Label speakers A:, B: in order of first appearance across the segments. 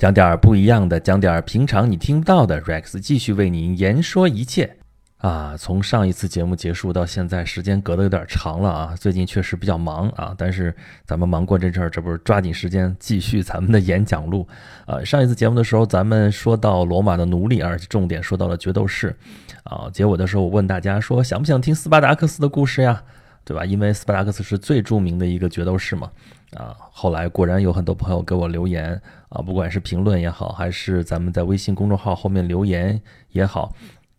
A: 讲点儿不一样的，讲点儿平常你听不到的。Rex 继续为您言说一切啊！从上一次节目结束到现在，时间隔得有点长了啊。最近确实比较忙啊，但是咱们忙过这阵儿，这不是抓紧时间继续咱们的演讲录啊。上一次节目的时候，咱们说到罗马的奴隶，而且重点说到了决斗士啊。结尾的时候，我问大家说，想不想听斯巴达克斯的故事呀？对吧？因为斯巴达克斯是最著名的一个决斗士嘛。啊，后来果然有很多朋友给我留言啊，不管是评论也好，还是咱们在微信公众号后面留言也好，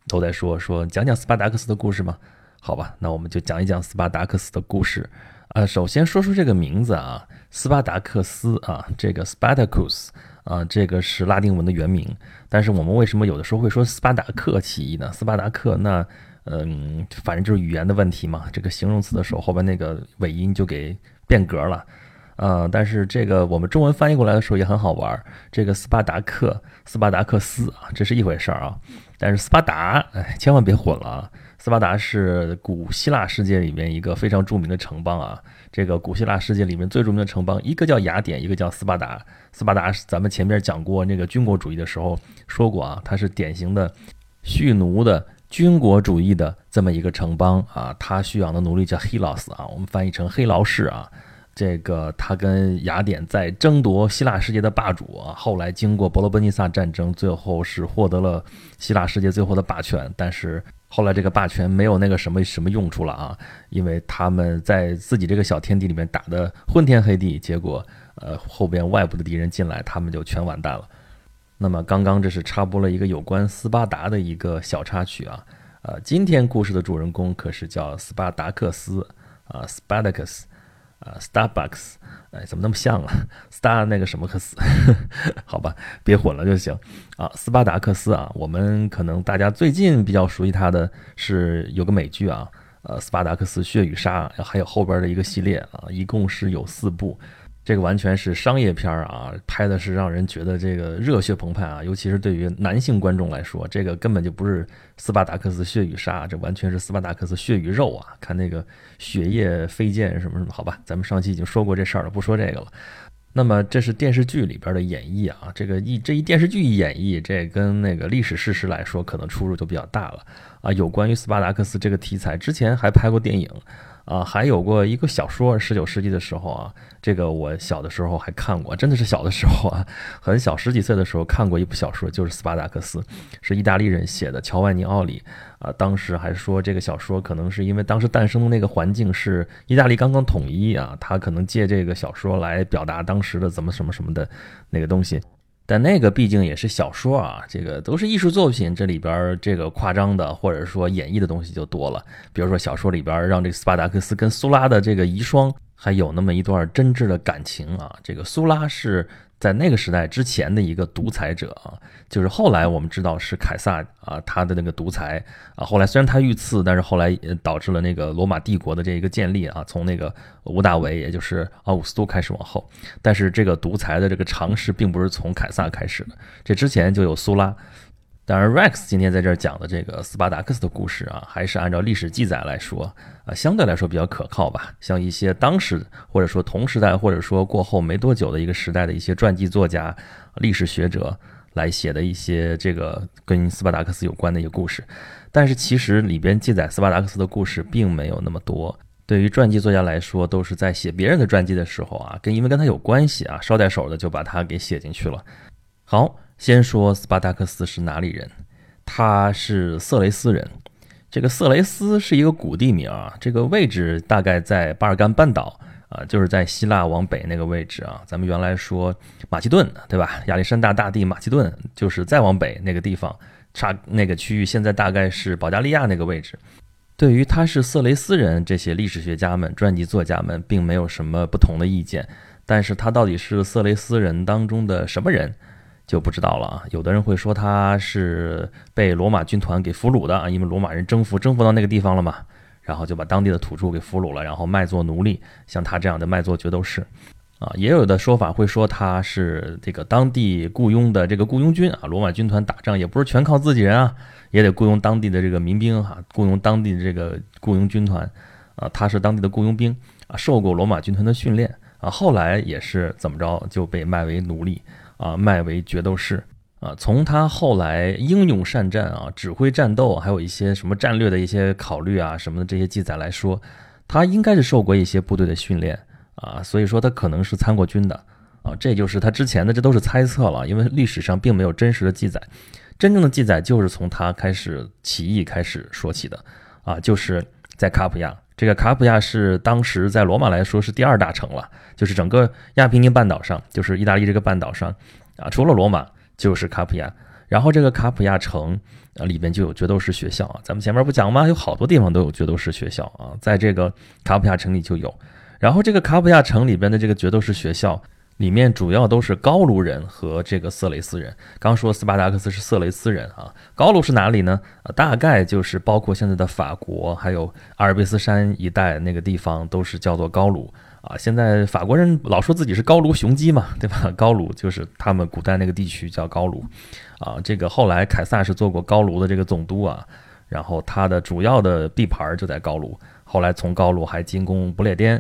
A: 都在说说讲讲斯巴达克斯的故事嘛？好吧，那我们就讲一讲斯巴达克斯的故事。啊，首先说出这个名字啊，斯巴达克斯啊，这个 Spartacus 啊，这个是拉丁文的原名。但是我们为什么有的时候会说斯巴达克起义呢？斯巴达克那嗯，反正就是语言的问题嘛。这个形容词的时候后边那个尾音就给变格了。啊，但是这个我们中文翻译过来的时候也很好玩。这个斯巴达克、斯巴达克斯啊，这是一回事儿啊。但是斯巴达，哎，千万别混了啊！斯巴达是古希腊世界里面一个非常著名的城邦啊。这个古希腊世界里面最著名的城邦，一个叫雅典，一个叫斯巴达。斯巴达，咱们前面讲过那个军国主义的时候说过啊，它是典型的蓄奴的军国主义的这么一个城邦啊。他蓄养的奴隶叫黑劳斯啊，我们翻译成黑劳士啊。这个他跟雅典在争夺希腊世界的霸主啊，后来经过伯罗奔尼撒战争，最后是获得了希腊世界最后的霸权。但是后来这个霸权没有那个什么什么用处了啊，因为他们在自己这个小天地里面打的昏天黑地，结果呃后边外部的敌人进来，他们就全完蛋了。那么刚刚这是插播了一个有关斯巴达的一个小插曲啊，呃，今天故事的主人公可是叫斯巴达克斯啊，Spartacus。啊，Starbucks，哎，怎么那么像啊？Star 那个什么克斯，好吧，别混了就行。啊，斯巴达克斯啊，我们可能大家最近比较熟悉他的是有个美剧啊，呃，斯巴达克斯血与杀，还有后边的一个系列啊，一共是有四部。这个完全是商业片儿啊，拍的是让人觉得这个热血澎湃啊，尤其是对于男性观众来说，这个根本就不是斯巴达克斯血与杀，这完全是斯巴达克斯血与肉啊！看那个血液飞溅什么什么，好吧，咱们上期已经说过这事儿了，不说这个了。那么这是电视剧里边的演绎啊，这个一这一电视剧一演绎，这跟那个历史事实来说，可能出入就比较大了啊。有关于斯巴达克斯这个题材，之前还拍过电影。啊，还有过一个小说，十九世纪的时候啊，这个我小的时候还看过，真的是小的时候啊，很小十几岁的时候看过一部小说，就是《斯巴达克斯》，是意大利人写的，乔万尼奥里啊，当时还说这个小说可能是因为当时诞生的那个环境是意大利刚刚统一啊，他可能借这个小说来表达当时的怎么什么什么的那个东西。但那个毕竟也是小说啊，这个都是艺术作品，这里边这个夸张的或者说演绎的东西就多了。比如说小说里边让这个斯巴达克斯跟苏拉的这个遗孀还有那么一段真挚的感情啊，这个苏拉是。在那个时代之前的一个独裁者啊，就是后来我们知道是凯撒啊，他的那个独裁啊，后来虽然他遇刺，但是后来导致了那个罗马帝国的这一个建立啊，从那个吴大维，也就是奥古斯都开始往后，但是这个独裁的这个尝试并不是从凯撒开始的，这之前就有苏拉。当然，Rex 今天在这儿讲的这个斯巴达克斯的故事啊，还是按照历史记载来说啊，相对来说比较可靠吧。像一些当时或者说同时代或者说过后没多久的一个时代的一些传记作家、历史学者来写的一些这个跟斯巴达克斯有关的一个故事，但是其实里边记载斯巴达克斯的故事并没有那么多。对于传记作家来说，都是在写别人的传记的时候啊，跟因为跟他有关系啊，捎带手的就把他给写进去了。好。先说斯巴达克斯是哪里人？他是色雷斯人。这个色雷斯是一个古地名啊，这个位置大概在巴尔干半岛啊，就是在希腊往北那个位置啊。咱们原来说马其顿，对吧？亚历山大大帝马其顿就是再往北那个地方，差那个区域现在大概是保加利亚那个位置。对于他是色雷斯人，这些历史学家们、传记作家们并没有什么不同的意见。但是他到底是色雷斯人当中的什么人？就不知道了啊！有的人会说他是被罗马军团给俘虏的啊，因为罗马人征服征服到那个地方了嘛，然后就把当地的土著给俘虏了，然后卖做奴隶，像他这样的卖做决斗士啊。也有的说法会说他是这个当地雇佣的这个雇佣军啊，罗马军团打仗也不是全靠自己人啊，也得雇佣当地的这个民兵哈，雇佣当地的这个雇佣军团啊，他是当地的雇佣兵啊，受过罗马军团的训练啊，后来也是怎么着就被卖为奴隶。啊卖为决斗士啊。从他后来英勇善战啊，指挥战斗，还有一些什么战略的一些考虑啊什么的这些记载来说，他应该是受过一些部队的训练啊，所以说他可能是参过军的啊。这就是他之前的，这都是猜测了，因为历史上并没有真实的记载。真正的记载就是从他开始起义开始说起的啊，就是在卡普亚。这个卡普亚是当时在罗马来说是第二大城了，就是整个亚平宁半岛上，就是意大利这个半岛上啊，除了罗马就是卡普亚。然后这个卡普亚城啊里边就有角斗士学校啊，咱们前面不讲吗？有好多地方都有角斗士学校啊，在这个卡普亚城里就有。然后这个卡普亚城里边的这个角斗士学校。里面主要都是高卢人和这个色雷斯人。刚说斯巴达克斯是色雷斯人啊，高卢是哪里呢？大概就是包括现在的法国，还有阿尔卑斯山一带那个地方都是叫做高卢啊。现在法国人老说自己是高卢雄鸡嘛，对吧？高卢就是他们古代那个地区叫高卢啊。这个后来凯撒是做过高卢的这个总督啊，然后他的主要的地盘就在高卢。后来从高卢还进攻不列颠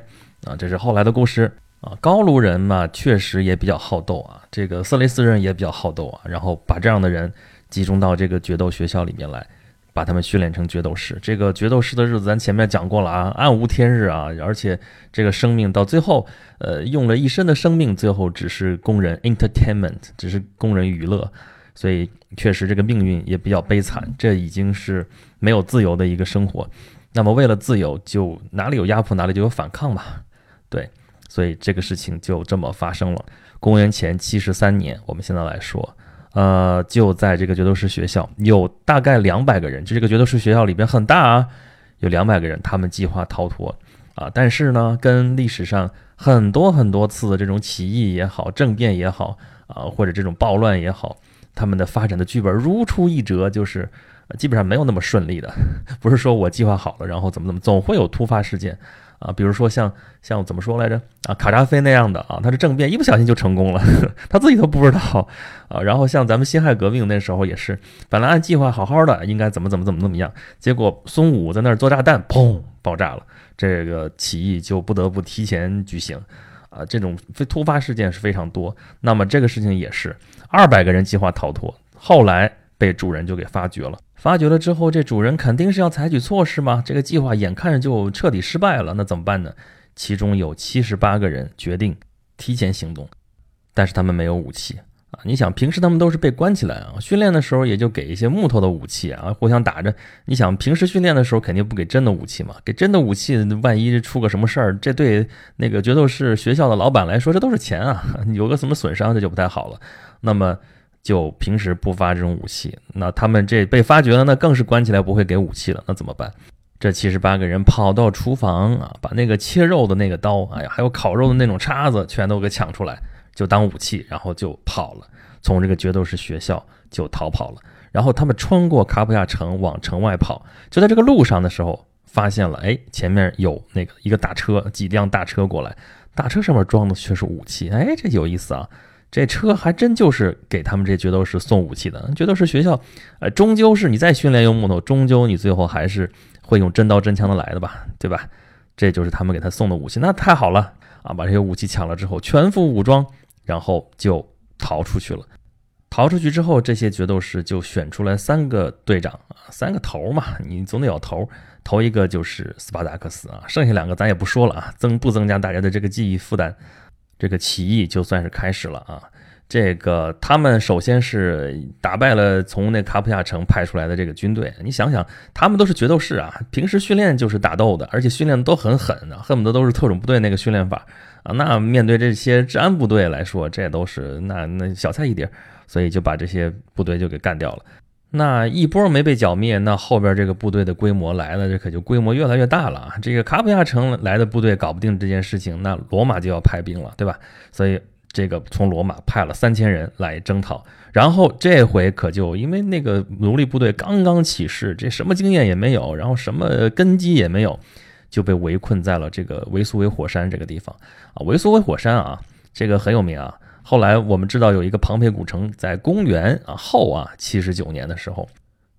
A: 啊，这是后来的故事。啊，高卢人嘛，确实也比较好斗啊。这个色雷斯人也比较好斗啊。然后把这样的人集中到这个决斗学校里面来，把他们训练成决斗士。这个决斗士的日子，咱前面讲过了啊，暗无天日啊。而且这个生命到最后，呃，用了一生的生命，最后只是供人 entertainment，只是供人娱乐。所以确实这个命运也比较悲惨。这已经是没有自由的一个生活。那么为了自由，就哪里有压迫，哪里就有反抗嘛。对。所以这个事情就这么发生了。公元前七十三年，我们现在来说，呃，就在这个角斗士学校，有大概两百个人，就这个角斗士学校里边很大啊，有两百个人，他们计划逃脱啊。但是呢，跟历史上很多很多次的这种起义也好、政变也好啊，或者这种暴乱也好，他们的发展的剧本如出一辙，就是基本上没有那么顺利的。不是说我计划好了，然后怎么怎么，总会有突发事件。啊，比如说像像怎么说来着啊，卡扎菲那样的啊，他是政变，一不小心就成功了，他自己都不知道啊。然后像咱们辛亥革命那时候也是，本来按计划好好的，应该怎么怎么怎么怎么样，结果孙武在那儿做炸弹，砰，爆炸了，这个起义就不得不提前举行啊。这种非突发事件是非常多。那么这个事情也是，二百个人计划逃脱，后来被主人就给发觉了。发觉了之后，这主人肯定是要采取措施嘛？这个计划眼看着就彻底失败了，那怎么办呢？其中有七十八个人决定提前行动，但是他们没有武器啊！你想，平时他们都是被关起来啊，训练的时候也就给一些木头的武器啊，互相打着。你想，平时训练的时候肯定不给真的武器嘛？给真的武器，万一出个什么事儿，这对那个决斗士学校的老板来说，这都是钱啊，有个什么损伤，这就不太好了。那么。就平时不发这种武器，那他们这被发觉了，那更是关起来不会给武器了，那怎么办？这七十八个人跑到厨房啊，把那个切肉的那个刀，哎呀，还有烤肉的那种叉子，全都给抢出来，就当武器，然后就跑了，从这个决斗士学校就逃跑了。然后他们穿过卡普亚城往城外跑，就在这个路上的时候，发现了，哎，前面有那个一个大车，几辆大车过来，大车上面装的却是武器，哎，这有意思啊。这车还真就是给他们这决斗士送武器的。决斗士学校，呃，终究是你再训练用木头，终究你最后还是会用真刀真枪的来的吧，对吧？这就是他们给他送的武器，那太好了啊！把这些武器抢了之后，全副武装，然后就逃出去了。逃出去之后，这些决斗士就选出来三个队长啊，三个头嘛，你总得有头。头一个就是斯巴达克斯啊，剩下两个咱也不说了啊，增不增加大家的这个记忆负担。这个起义就算是开始了啊！这个他们首先是打败了从那卡普亚城派出来的这个军队。你想想，他们都是决斗士啊，平时训练就是打斗的，而且训练都很狠啊，恨不得都是特种部队那个训练法啊。那面对这些治安部队来说，这都是那那小菜一碟，所以就把这些部队就给干掉了。那一波没被剿灭，那后边这个部队的规模来了，这可就规模越来越大了啊！这个卡普亚城来的部队搞不定这件事情，那罗马就要派兵了，对吧？所以这个从罗马派了三千人来征讨，然后这回可就因为那个奴隶部队刚刚起事，这什么经验也没有，然后什么根基也没有，就被围困在了这个维苏威火山这个地方啊！维苏威火山啊，这个很有名啊。后来我们知道有一个庞培古城，在公元啊后啊七十九年的时候，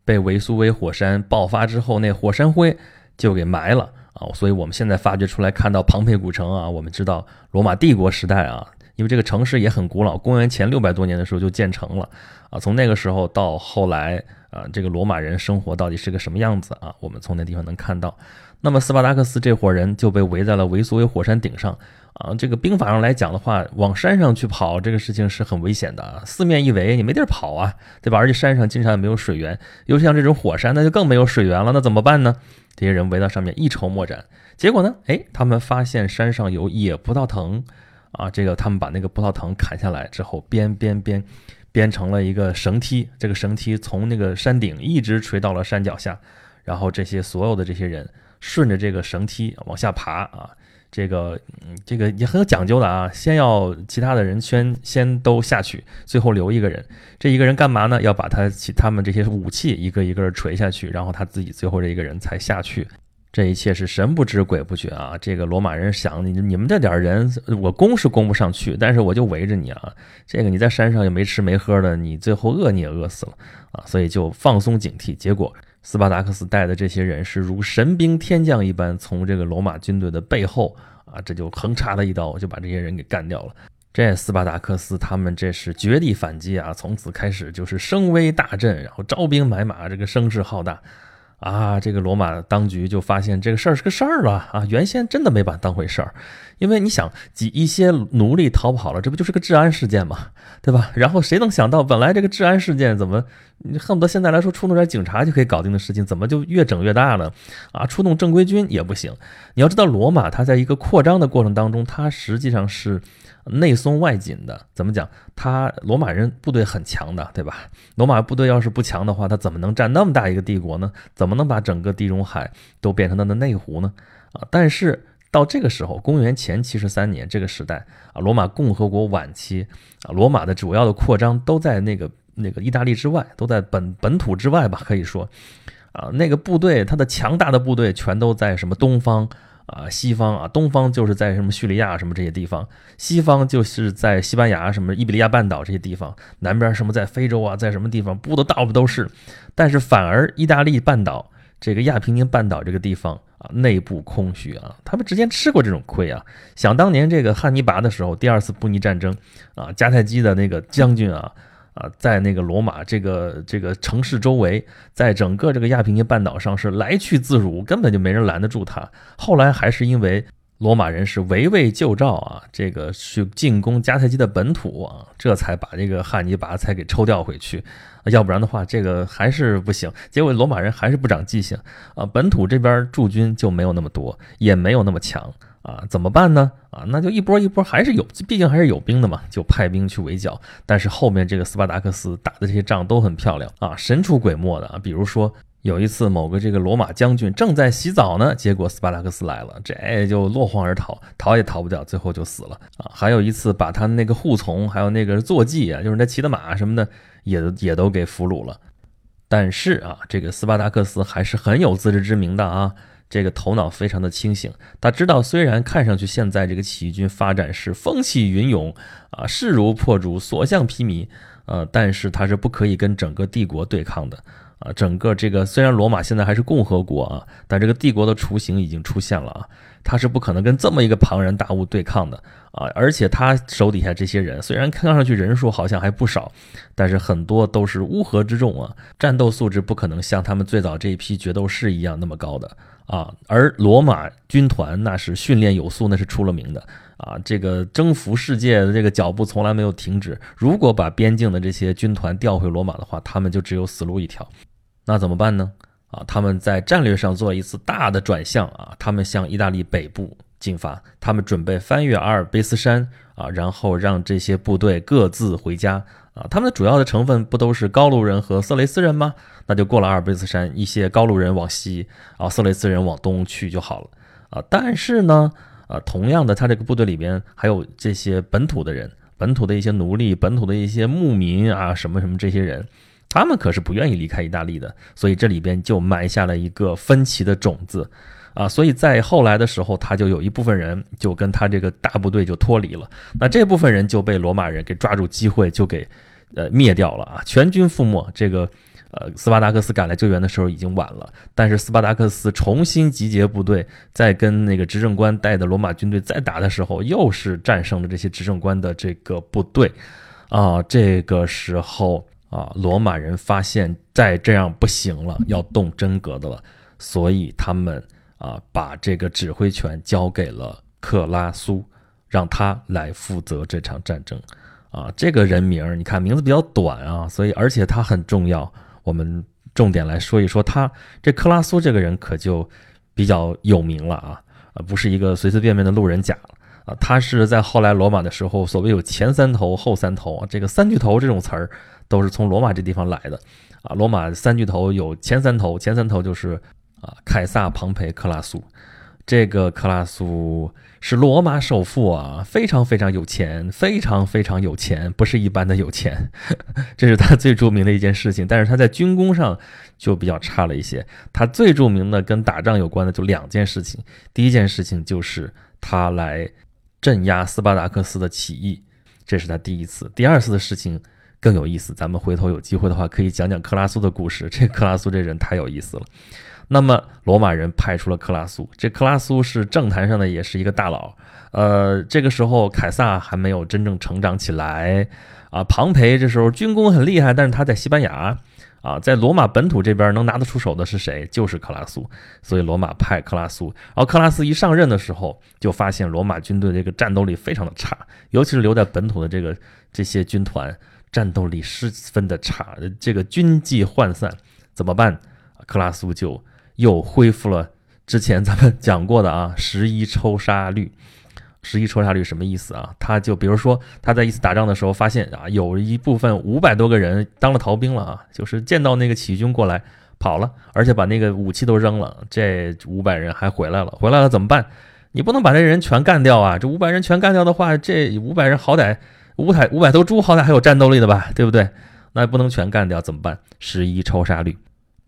A: 被维苏威火山爆发之后，那火山灰就给埋了啊。所以我们现在发掘出来看到庞培古城啊，我们知道罗马帝国时代啊因为这个城市也很古老，公元前六百多年的时候就建成了啊。从那个时候到后来啊，这个罗马人生活到底是个什么样子啊？我们从那地方能看到。那么斯巴达克斯这伙人就被围在了维苏威火山顶上啊。这个兵法上来讲的话，往山上去跑这个事情是很危险的啊。四面一围，你没地儿跑啊，对吧？而且山上经常也没有水源，尤其像这种火山，那就更没有水源了。那怎么办呢？这些人围到上面一筹莫展。结果呢？哎，他们发现山上有野葡萄藤啊。这个他们把那个葡萄藤砍下来之后，编编编，编成了一个绳梯。这个绳梯从那个山顶一直垂到了山脚下，然后这些所有的这些人。顺着这个绳梯往下爬啊，这个嗯，这个也很有讲究的啊。先要其他的人先先都下去，最后留一个人。这一个人干嘛呢？要把他其他们这些武器一个一个锤下去，然后他自己最后这一个人才下去。这一切是神不知鬼不觉啊！这个罗马人想你你们这点人，我攻是攻不上去，但是我就围着你啊。这个你在山上也没吃没喝的，你最后饿你也饿死了啊！所以就放松警惕，结果。斯巴达克斯带的这些人是如神兵天将一般，从这个罗马军队的背后啊，这就横插了一刀，就把这些人给干掉了。这斯巴达克斯他们这是绝地反击啊，从此开始就是声威大振，然后招兵买马，这个声势浩大。啊，这个罗马当局就发现这个事儿是个事儿了啊！原先真的没把当回事儿，因为你想，几一些奴隶逃跑了，这不就是个治安事件嘛，对吧？然后谁能想到，本来这个治安事件怎么，你恨不得现在来说出动点警察就可以搞定的事情，怎么就越整越大呢？啊，出动正规军也不行。你要知道，罗马它在一个扩张的过程当中，它实际上是。内松外紧的，怎么讲？他罗马人部队很强的，对吧？罗马部队要是不强的话，他怎么能占那么大一个帝国呢？怎么能把整个地中海都变成他的内湖呢？啊！但是到这个时候，公元前七十三年这个时代啊，罗马共和国晚期啊，罗马的主要的扩张都在那个那个意大利之外，都在本本土之外吧？可以说，啊，那个部队，他的强大的部队全都在什么东方？啊，西方啊，东方就是在什么叙利亚什么这些地方，西方就是在西班牙什么伊比利亚半岛这些地方，南边什么在非洲啊，在什么地方布的到处都是，但是反而意大利半岛这个亚平宁半岛这个地方啊，内部空虚啊，他们之前吃过这种亏啊，想当年这个汉尼拔的时候，第二次布匿战争啊，迦太基的那个将军啊。啊，在那个罗马这个这个城市周围，在整个这个亚平宁半岛上是来去自如，根本就没人拦得住他。后来还是因为罗马人是围魏救赵啊，这个去进攻迦太基的本土啊，这才把这个汉尼拔才给抽调回去。要不然的话，这个还是不行。结果罗马人还是不长记性啊，本土这边驻军就没有那么多，也没有那么强。啊，怎么办呢？啊，那就一波一波，还是有，毕竟还是有兵的嘛，就派兵去围剿。但是后面这个斯巴达克斯打的这些仗都很漂亮啊，神出鬼没的。比如说有一次，某个这个罗马将军正在洗澡呢，结果斯巴达克斯来了，这就落荒而逃，逃也逃不掉，最后就死了啊。还有一次，把他那个护从，还有那个坐骑啊，就是他骑的马什么的，也也都给俘虏了。但是啊，这个斯巴达克斯还是很有自知之明的啊。这个头脑非常的清醒，他知道虽然看上去现在这个起义军发展是风起云涌啊，势如破竹，所向披靡，呃，但是他是不可以跟整个帝国对抗的啊。整个这个虽然罗马现在还是共和国啊，但这个帝国的雏形已经出现了啊，他是不可能跟这么一个庞然大物对抗的啊。而且他手底下这些人虽然看上去人数好像还不少，但是很多都是乌合之众啊，战斗素质不可能像他们最早这一批决斗士一样那么高的。啊，而罗马军团那是训练有素，那是出了名的啊！这个征服世界的这个脚步从来没有停止。如果把边境的这些军团调回罗马的话，他们就只有死路一条。那怎么办呢？啊，他们在战略上做一次大的转向啊，他们向意大利北部进发，他们准备翻越阿尔卑斯山啊，然后让这些部队各自回家。啊，他们的主要的成分不都是高卢人和色雷斯人吗？那就过了阿尔卑斯山，一些高卢人往西，啊，色雷斯人往东去就好了。啊，但是呢，啊，同样的，他这个部队里边还有这些本土的人，本土的一些奴隶，本土的一些牧民啊，什么什么这些人，他们可是不愿意离开意大利的，所以这里边就埋下了一个分歧的种子。啊，所以在后来的时候，他就有一部分人就跟他这个大部队就脱离了。那这部分人就被罗马人给抓住机会，就给呃灭掉了啊，全军覆没。这个呃，斯巴达克斯赶来救援的时候已经晚了。但是斯巴达克斯重新集结部队，在跟那个执政官带的罗马军队再打的时候，又是战胜了这些执政官的这个部队。啊，这个时候啊，罗马人发现再这样不行了，要动真格的了，所以他们啊，把这个指挥权交给了克拉苏，让他来负责这场战争。啊，这个人名你看名字比较短啊，所以而且他很重要。我们重点来说一说他这克拉苏这个人可就比较有名了啊，啊不是一个随随便便的路人甲啊，他是在后来罗马的时候，所谓有前三头后三头啊，这个三巨头这种词儿都是从罗马这地方来的啊。罗马三巨头有前三头，前三头就是啊凯撒、庞培、克拉苏。这个克拉苏是罗马首富啊，非常非常有钱，非常非常有钱，不是一般的有钱，这是他最著名的一件事情。但是他在军功上就比较差了一些。他最著名的跟打仗有关的就两件事情，第一件事情就是他来镇压斯巴达克斯的起义，这是他第一次。第二次的事情更有意思，咱们回头有机会的话可以讲讲克拉苏的故事。这克拉苏这人太有意思了。那么罗马人派出了克拉苏，这克拉苏是政坛上的也是一个大佬。呃，这个时候凯撒还没有真正成长起来啊。庞培这时候军功很厉害，但是他在西班牙啊，在罗马本土这边能拿得出手的是谁？就是克拉苏。所以罗马派克拉苏。然后克拉斯一上任的时候，就发现罗马军队这个战斗力非常的差，尤其是留在本土的这个这些军团战斗力十分的差，这个军纪涣散，怎么办？克拉苏就。又恢复了之前咱们讲过的啊，十一抽杀率。十一抽杀率什么意思啊？他就比如说他在一次打仗的时候发现啊，有一部分五百多个人当了逃兵了啊，就是见到那个起义军过来跑了，而且把那个武器都扔了。这五百人还回来了，回来了怎么办？你不能把这人全干掉啊！这五百人全干掉的话，这五百人好歹五百五百头猪好歹还有战斗力的吧，对不对？那不能全干掉怎么办？十一抽杀率，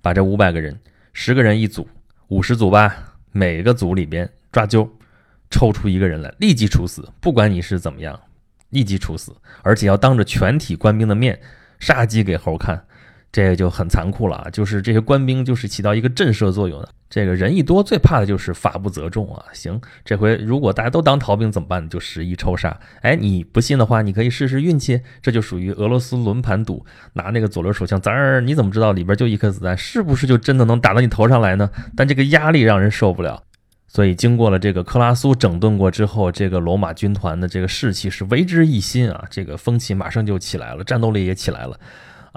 A: 把这五百个人。十个人一组，五十组吧，每个组里边抓阄，抽出一个人来，立即处死，不管你是怎么样，立即处死，而且要当着全体官兵的面杀鸡给猴看。这个就很残酷了啊！就是这些官兵就是起到一个震慑作用的。这个人一多，最怕的就是法不责众啊。行，这回如果大家都当逃兵怎么办？就十一抽杀。哎，你不信的话，你可以试试运气。这就属于俄罗斯轮盘赌，拿那个左轮手枪，咱儿，你怎么知道里边就一颗子弹，是不是就真的能打到你头上来呢？但这个压力让人受不了。所以经过了这个克拉苏整顿过之后，这个罗马军团的这个士气是为之一新啊，这个风气马上就起来了，战斗力也起来了。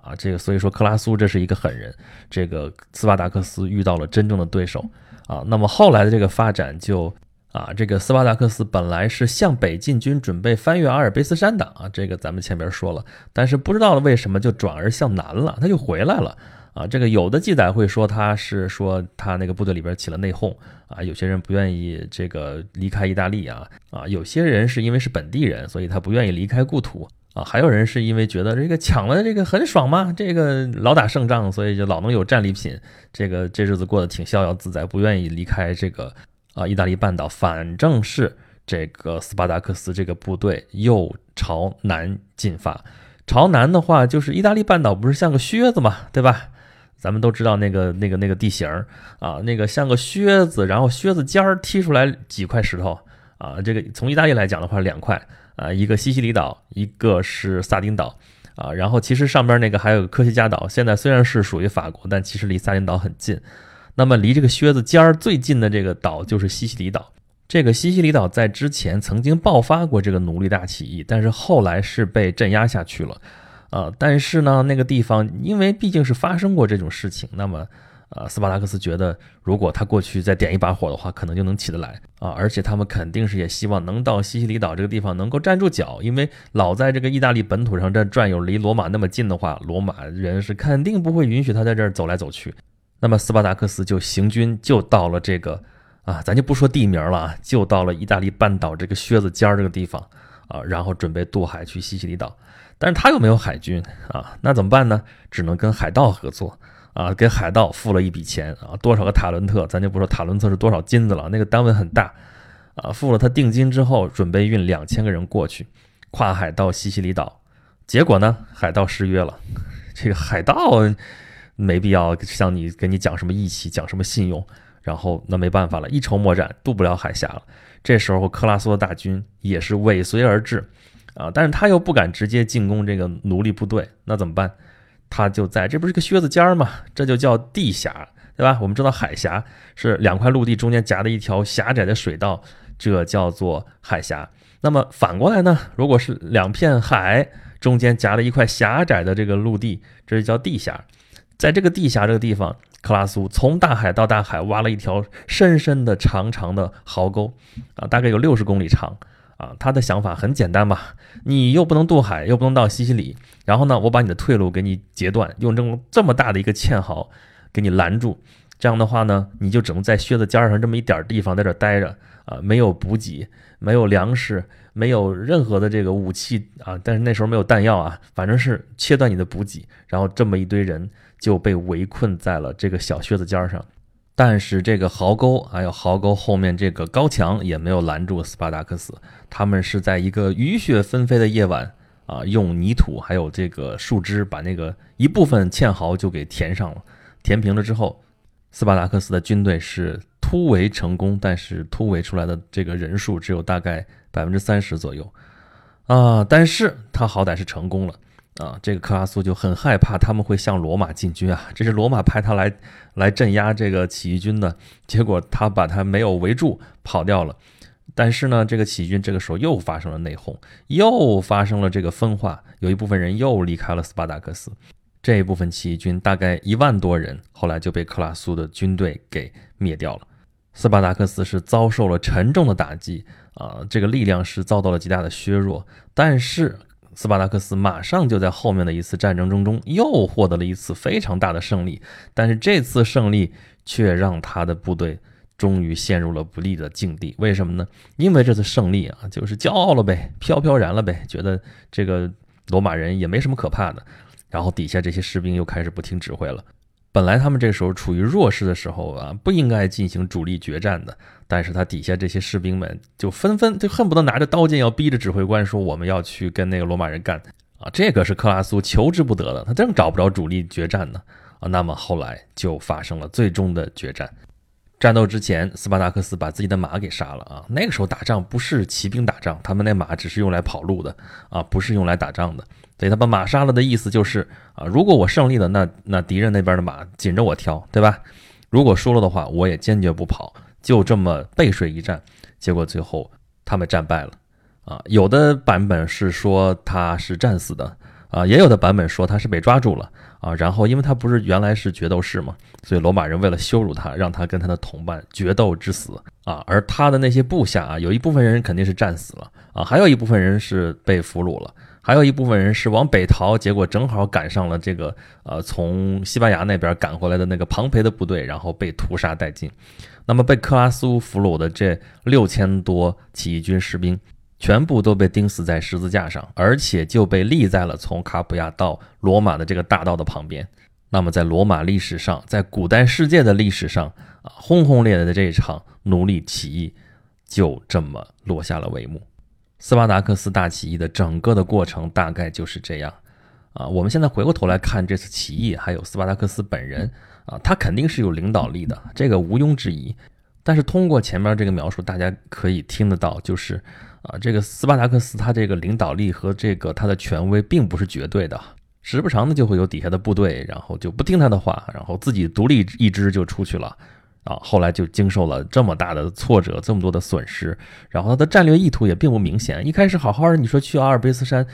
A: 啊，这个所以说克拉苏这是一个狠人，这个斯巴达克斯遇到了真正的对手啊。那么后来的这个发展就啊，这个斯巴达克斯本来是向北进军，准备翻越阿尔卑斯山的啊，这个咱们前边说了，但是不知道为什么就转而向南了，他就回来了啊。这个有的记载会说他是说他那个部队里边起了内讧啊，有些人不愿意这个离开意大利啊啊，有些人是因为是本地人，所以他不愿意离开故土。啊，还有人是因为觉得这个抢了这个很爽嘛，这个老打胜仗，所以就老能有战利品，这个这日子过得挺逍遥自在，不愿意离开这个啊意大利半岛。反正是这个斯巴达克斯这个部队又朝南进发，朝南的话就是意大利半岛不是像个靴子嘛，对吧？咱们都知道那个那个那个地形啊，那个像个靴子，然后靴子尖儿踢出来几块石头啊，这个从意大利来讲的话，两块。啊，一个西西里岛，一个是萨丁岛，啊，然后其实上边那个还有个科西嘉岛，现在虽然是属于法国，但其实离萨丁岛很近。那么离这个靴子尖儿最近的这个岛就是西西里岛。这个西西里岛在之前曾经爆发过这个奴隶大起义，但是后来是被镇压下去了。啊，但是呢，那个地方因为毕竟是发生过这种事情，那么。啊，斯巴达克斯觉得，如果他过去再点一把火的话，可能就能起得来啊！而且他们肯定是也希望能到西西里岛这个地方能够站住脚，因为老在这个意大利本土上这转悠，离罗马那么近的话，罗马人是肯定不会允许他在这儿走来走去。那么斯巴达克斯就行军就到了这个啊，咱就不说地名了，就到了意大利半岛这个靴子尖儿这个地方啊，然后准备渡海去西西里岛。但是他又没有海军啊，那怎么办呢？只能跟海盗合作。啊，给海盗付了一笔钱啊，多少个塔伦特，咱就不说塔伦特是多少金子了，那个单位很大啊。付了他定金之后，准备运两千个人过去，跨海到西西里岛。结果呢，海盗失约了。这个海盗没必要向你给你讲什么义气，讲什么信用。然后那没办法了，一筹莫展，渡不了海峡了。这时候克拉苏的大军也是尾随而至，啊，但是他又不敢直接进攻这个奴隶部队，那怎么办？他就在这不是个靴子尖儿吗？这就叫地峡，对吧？我们知道海峡是两块陆地中间夹的一条狭窄的水道，这叫做海峡。那么反过来呢？如果是两片海中间夹了一块狭窄的这个陆地，这就叫地峡。在这个地峡这个地方。克拉苏从大海到大海挖了一条深深的、长长的壕沟，啊，大概有六十公里长，啊，他的想法很简单吧？你又不能渡海，又不能到西西里，然后呢，我把你的退路给你截断，用这种这么大的一个堑壕给你拦住，这样的话呢，你就只能在靴子尖上这么一点地方在这待着，啊，没有补给，没有粮食，没有任何的这个武器啊，但是那时候没有弹药啊，反正是切断你的补给，然后这么一堆人。就被围困在了这个小靴子尖上，但是这个壕沟还有壕沟后面这个高墙也没有拦住斯巴达克斯。他们是在一个雨雪纷飞的夜晚啊，用泥土还有这个树枝把那个一部分堑壕就给填上了。填平了之后，斯巴达克斯的军队是突围成功，但是突围出来的这个人数只有大概百分之三十左右啊，但是他好歹是成功了。啊，这个克拉苏就很害怕他们会向罗马进军啊！这是罗马派他来来镇压这个起义军的，结果他把他没有围住，跑掉了。但是呢，这个起义军这个时候又发生了内讧，又发生了这个分化，有一部分人又离开了斯巴达克斯。这一部分起义军大概一万多人，后来就被克拉苏的军队给灭掉了。斯巴达克斯是遭受了沉重的打击啊，这个力量是遭到了极大的削弱，但是。斯巴达克斯马上就在后面的一次战争中中又获得了一次非常大的胜利，但是这次胜利却让他的部队终于陷入了不利的境地。为什么呢？因为这次胜利啊，就是骄傲了呗，飘飘然了呗，觉得这个罗马人也没什么可怕的，然后底下这些士兵又开始不听指挥了。本来他们这时候处于弱势的时候啊，不应该进行主力决战的。但是他底下这些士兵们就纷纷就恨不得拿着刀剑要逼着指挥官说：“我们要去跟那个罗马人干啊！”这个是克拉苏求之不得的，他正找不着主力决战呢啊。那么后来就发生了最终的决战。战斗之前，斯巴达克斯把自己的马给杀了啊！那个时候打仗不是骑兵打仗，他们那马只是用来跑路的啊，不是用来打仗的。所以他把马杀了的意思就是啊，如果我胜利了，那那敌人那边的马紧着我挑，对吧？如果输了的话，我也坚决不跑，就这么背水一战。结果最后他们战败了啊！有的版本是说他是战死的啊，也有的版本说他是被抓住了。啊，然后因为他不是原来是决斗士嘛，所以罗马人为了羞辱他，让他跟他的同伴决斗致死啊。而他的那些部下啊，有一部分人肯定是战死了啊，还有一部分人是被俘虏了，还有一部分人是往北逃，结果正好赶上了这个呃从西班牙那边赶回来的那个庞培的部队，然后被屠杀殆尽。那么被克拉苏俘虏的这六千多起义军士兵。全部都被钉死在十字架上，而且就被立在了从卡普亚到罗马的这个大道的旁边。那么，在罗马历史上，在古代世界的历史上啊，轰轰烈烈的这一场奴隶起义就这么落下了帷幕。斯巴达克斯大起义的整个的过程大概就是这样啊。我们现在回过头来看这次起义，还有斯巴达克斯本人啊，他肯定是有领导力的，这个毋庸置疑。但是通过前面这个描述，大家可以听得到，就是。啊，这个斯巴达克斯他这个领导力和这个他的权威并不是绝对的，时不常的就会有底下的部队，然后就不听他的话，然后自己独立一支就出去了，啊，后来就经受了这么大的挫折，这么多的损失，然后他的战略意图也并不明显，一开始好好的，你说去阿尔卑斯山，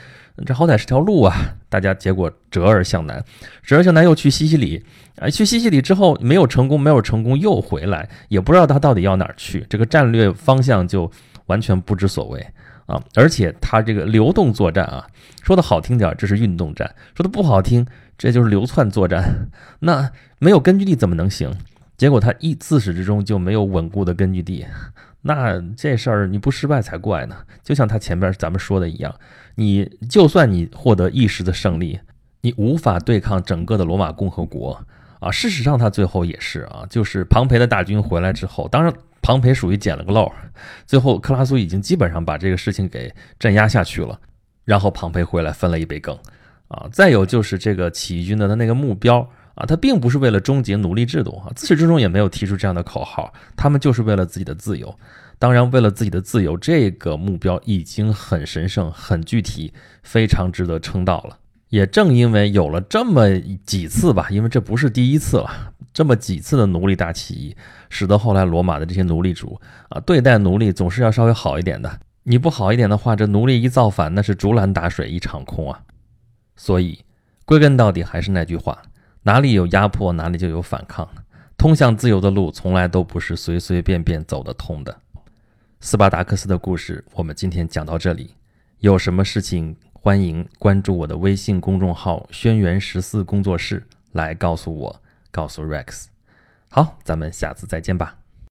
A: 这好歹是条路啊，大家结果折而向南，折而向南又去西西里，啊，去西西里之后没有成功，没有成功又回来，也不知道他到底要哪儿去，这个战略方向就。完全不知所谓啊！而且他这个流动作战啊，说的好听点这是运动战；说的不好听，这就是流窜作战。那没有根据地怎么能行？结果他一自始至终就没有稳固的根据地，那这事儿你不失败才怪呢！就像他前边咱们说的一样，你就算你获得一时的胜利，你无法对抗整个的罗马共和国啊！事实上，他最后也是啊，就是庞培的大军回来之后，当然。庞培属于捡了个漏，最后克拉苏已经基本上把这个事情给镇压下去了，然后庞培回来分了一杯羹，啊，再有就是这个起义军的他那个目标啊，他并不是为了终结奴隶制度啊，自始至终也没有提出这样的口号，他们就是为了自己的自由。当然，为了自己的自由，这个目标已经很神圣、很具体，非常值得称道了。也正因为有了这么几次吧，因为这不是第一次了，这么几次的奴隶大起义，使得后来罗马的这些奴隶主啊，对待奴隶总是要稍微好一点的。你不好一点的话，这奴隶一造反，那是竹篮打水一场空啊。所以，归根到底还是那句话。哪里有压迫，哪里就有反抗。通向自由的路，从来都不是随随便便走得通的。斯巴达克斯的故事，我们今天讲到这里。有什么事情，欢迎关注我的微信公众号“轩辕十四工作室”来告诉我，告诉 Rex。好，咱们下次再见吧。